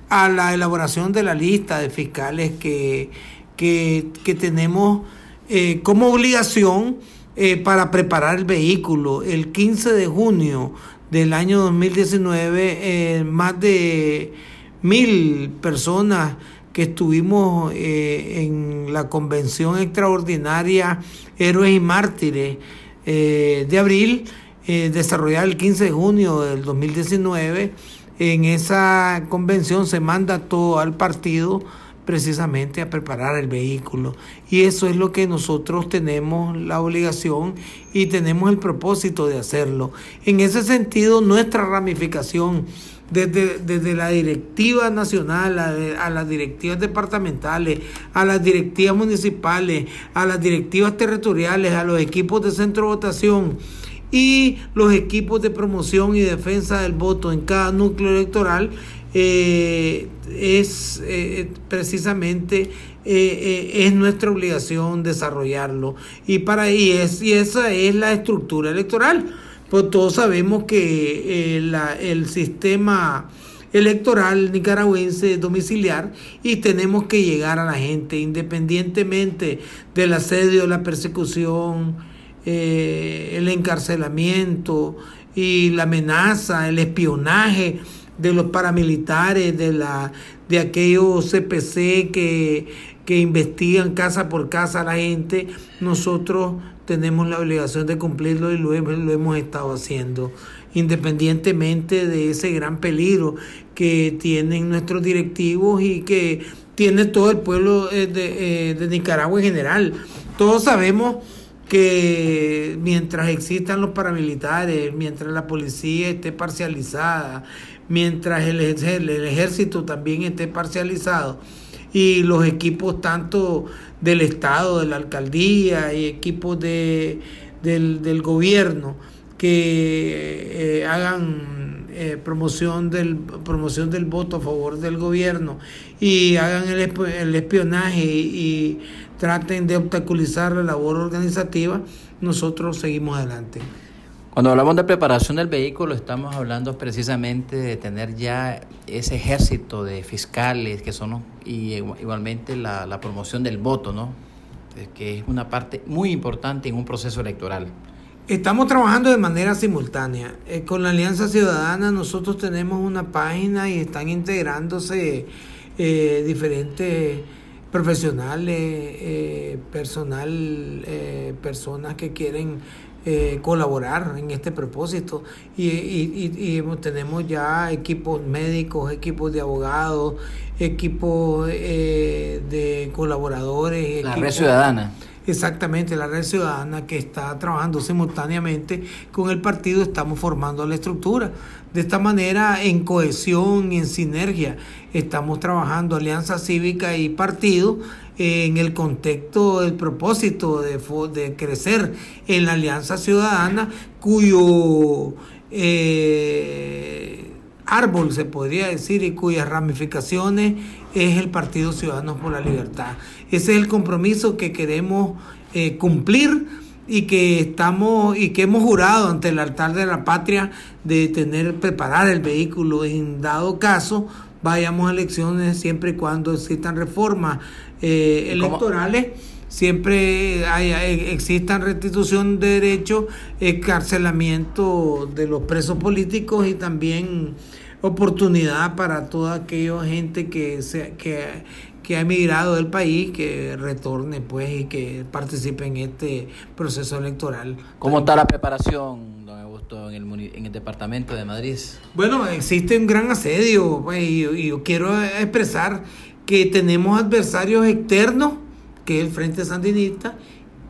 a la elaboración de la lista de fiscales que, que, tenemos eh, como obligación eh, para preparar el vehículo. El 15 de junio del año 2019, más de mil personas que estuvimos en la convención extraordinaria Héroes y Mártires de abril, eh, desarrollada el 15 de junio del 2019. En esa convención se manda todo al partido precisamente a preparar el vehículo. Y eso es lo que nosotros tenemos la obligación y tenemos el propósito de hacerlo. En ese sentido, nuestra ramificación desde, desde la directiva nacional a, las directivas departamentales, a las directivas municipales, a las directivas territoriales, a los equipos de centro de votación, y los equipos de promoción y defensa del voto en cada núcleo electoral eh, es eh, precisamente eh, es nuestra obligación desarrollarlo. Y para y, es, y esa es la estructura electoral pues todos sabemos que el sistema electoral nicaragüense domiciliar y tenemos que llegar a la gente independientemente del asedio, la persecución, eh, el encarcelamiento y la amenaza, el espionaje de los paramilitares, de, la, de aquellos CPC que, que investigan casa por casa a la gente, nosotros tenemos la obligación de cumplirlo y lo, lo hemos estado haciendo. independientemente de ese gran peligro que tienen nuestros directivos y que tiene todo el pueblo eh, de, eh, de Nicaragua en general. Todos sabemos que mientras existan los paramilitares, mientras la policía esté parcializada, mientras el, el ejército también esté parcializado y los equipos tanto del Estado, de la alcaldía y equipos de, del, gobierno que eh, hagan eh, promoción, del, promoción del voto a favor del gobierno y hagan el, el espionaje y traten de obstaculizar la labor organizativa, nosotros seguimos adelante. Cuando hablamos de preparación del vehículo, estamos hablando precisamente de tener ya ese ejército de fiscales que son, y igualmente la, promoción del voto, ¿no? que es una parte muy importante en un proceso electoral. Estamos trabajando de manera simultánea. Eh, con la Alianza Ciudadana nosotros tenemos una página y están integrándose eh, diferentes profesionales, eh, personal, personas que quieren eh, colaborar en este propósito y, y, tenemos ya equipos médicos, equipos de abogados, equipos de colaboradores. La red ciudadana. Exactamente, la red ciudadana que está trabajando simultáneamente con el partido, estamos formando la estructura. De esta manera, en cohesión en sinergia, estamos trabajando alianza cívica y partido en el contexto del propósito de, de crecer en la alianza ciudadana, cuyo eh, árbol se podría decir y cuyas ramificaciones es el Partido Ciudadanos por la Libertad. Ese es el compromiso que queremos eh, cumplir y que estamos y que hemos jurado ante el altar de la patria de tener preparar el vehículo. En dado caso vayamos a elecciones siempre y cuando existan reformas eh, electorales. Siempre haya, existan restitución de derechos, escarcelamiento de los presos políticos y también oportunidad para toda aquella gente que, se, que, que ha emigrado del país que retorne pues y que participe en este proceso electoral. ¿Cómo está la preparación, don Augusto, en el, en el departamento de Madrid? Bueno, existe un gran asedio pues, y, yo quiero expresar que tenemos adversarios externos, que es el Frente Sandinista,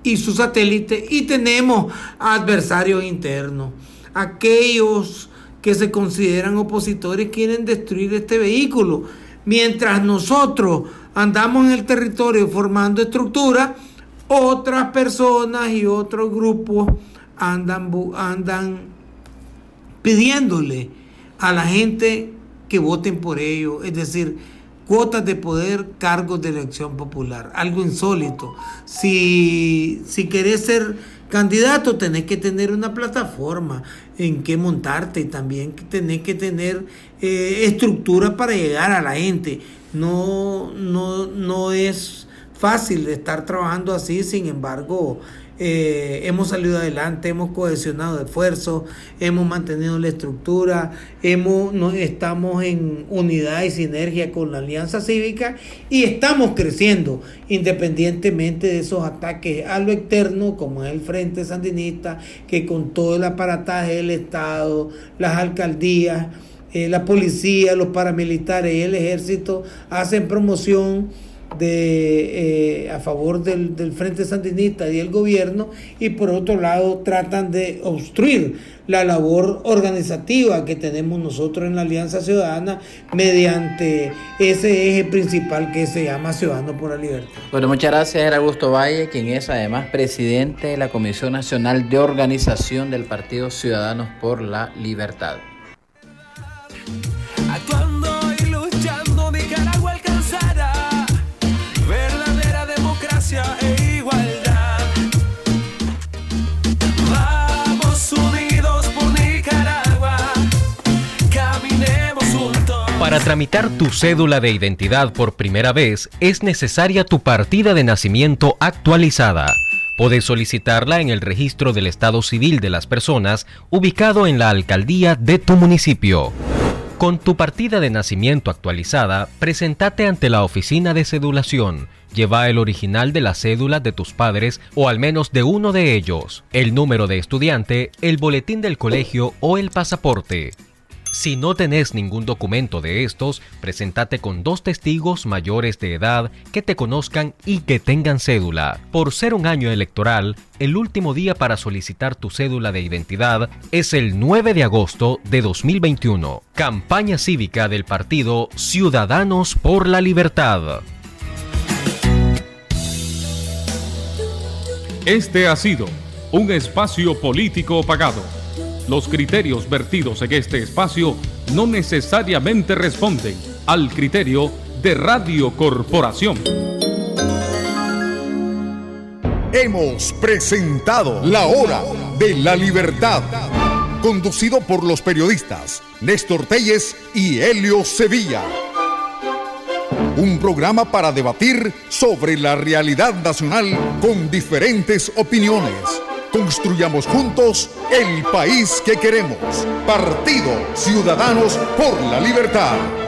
y su satélite, y tenemos adversarios internos, aquellos que se consideran opositores quieren destruir este vehículo, mientras nosotros andamos en el territorio formando estructuras, otras personas y otros grupos andan, andan pidiéndole a la gente que voten por ellos, es decir, cuotas de poder, cargos de elección popular, algo insólito. Si, si querés ser candidato, tenés que tener una plataforma en que montarte y también tenés que tener eh, estructura para llegar a la gente no, no, no es fácil estar trabajando así, sin embargo, eh, hemos salido adelante, hemos cohesionado esfuerzos, hemos mantenido la estructura, hemos, no, estamos en unidad y sinergia con la Alianza Cívica y estamos creciendo independientemente de esos ataques a lo externo, como es el Frente Sandinista, que con todo el aparataje del Estado, las alcaldías, eh, la policía, los paramilitares y el ejército hacen promoción de eh, a favor del, del, Frente Sandinista y el gobierno y por otro lado tratan de obstruir la labor organizativa que tenemos nosotros en la Alianza Ciudadana mediante ese eje principal que se llama Ciudadanos por la Libertad. Bueno, muchas gracias, era Augusto Valle, quien es además presidente de la Comisión Nacional de Organización del Partido Ciudadanos por la Libertad. Para tramitar tu cédula de identidad por primera vez es necesaria tu partida de nacimiento actualizada. Puedes solicitarla en el registro del estado civil de las personas ubicado en la alcaldía de tu municipio. Con tu partida de nacimiento actualizada, presentate ante la oficina de cedulación. Lleva el original de la cédula de tus padres o al menos de uno de ellos, el número de estudiante, el boletín del colegio o el pasaporte. Si no tenés ningún documento de estos, presentate con dos testigos mayores de edad que te conozcan y que tengan cédula. Por ser un año electoral, el último día para solicitar tu cédula de identidad es el 9 de agosto de 2021. Campaña cívica del partido Ciudadanos por la Libertad. Este ha sido un espacio político pagado. Los criterios vertidos en este espacio no necesariamente responden al criterio de Radio Corporación. Hemos presentado La Hora de la Libertad, conducido por los periodistas Néstor Telles y Helio Sevilla. Un programa para debatir sobre la realidad nacional con diferentes opiniones. Construyamos juntos el país que queremos. Partido Ciudadanos por la Libertad.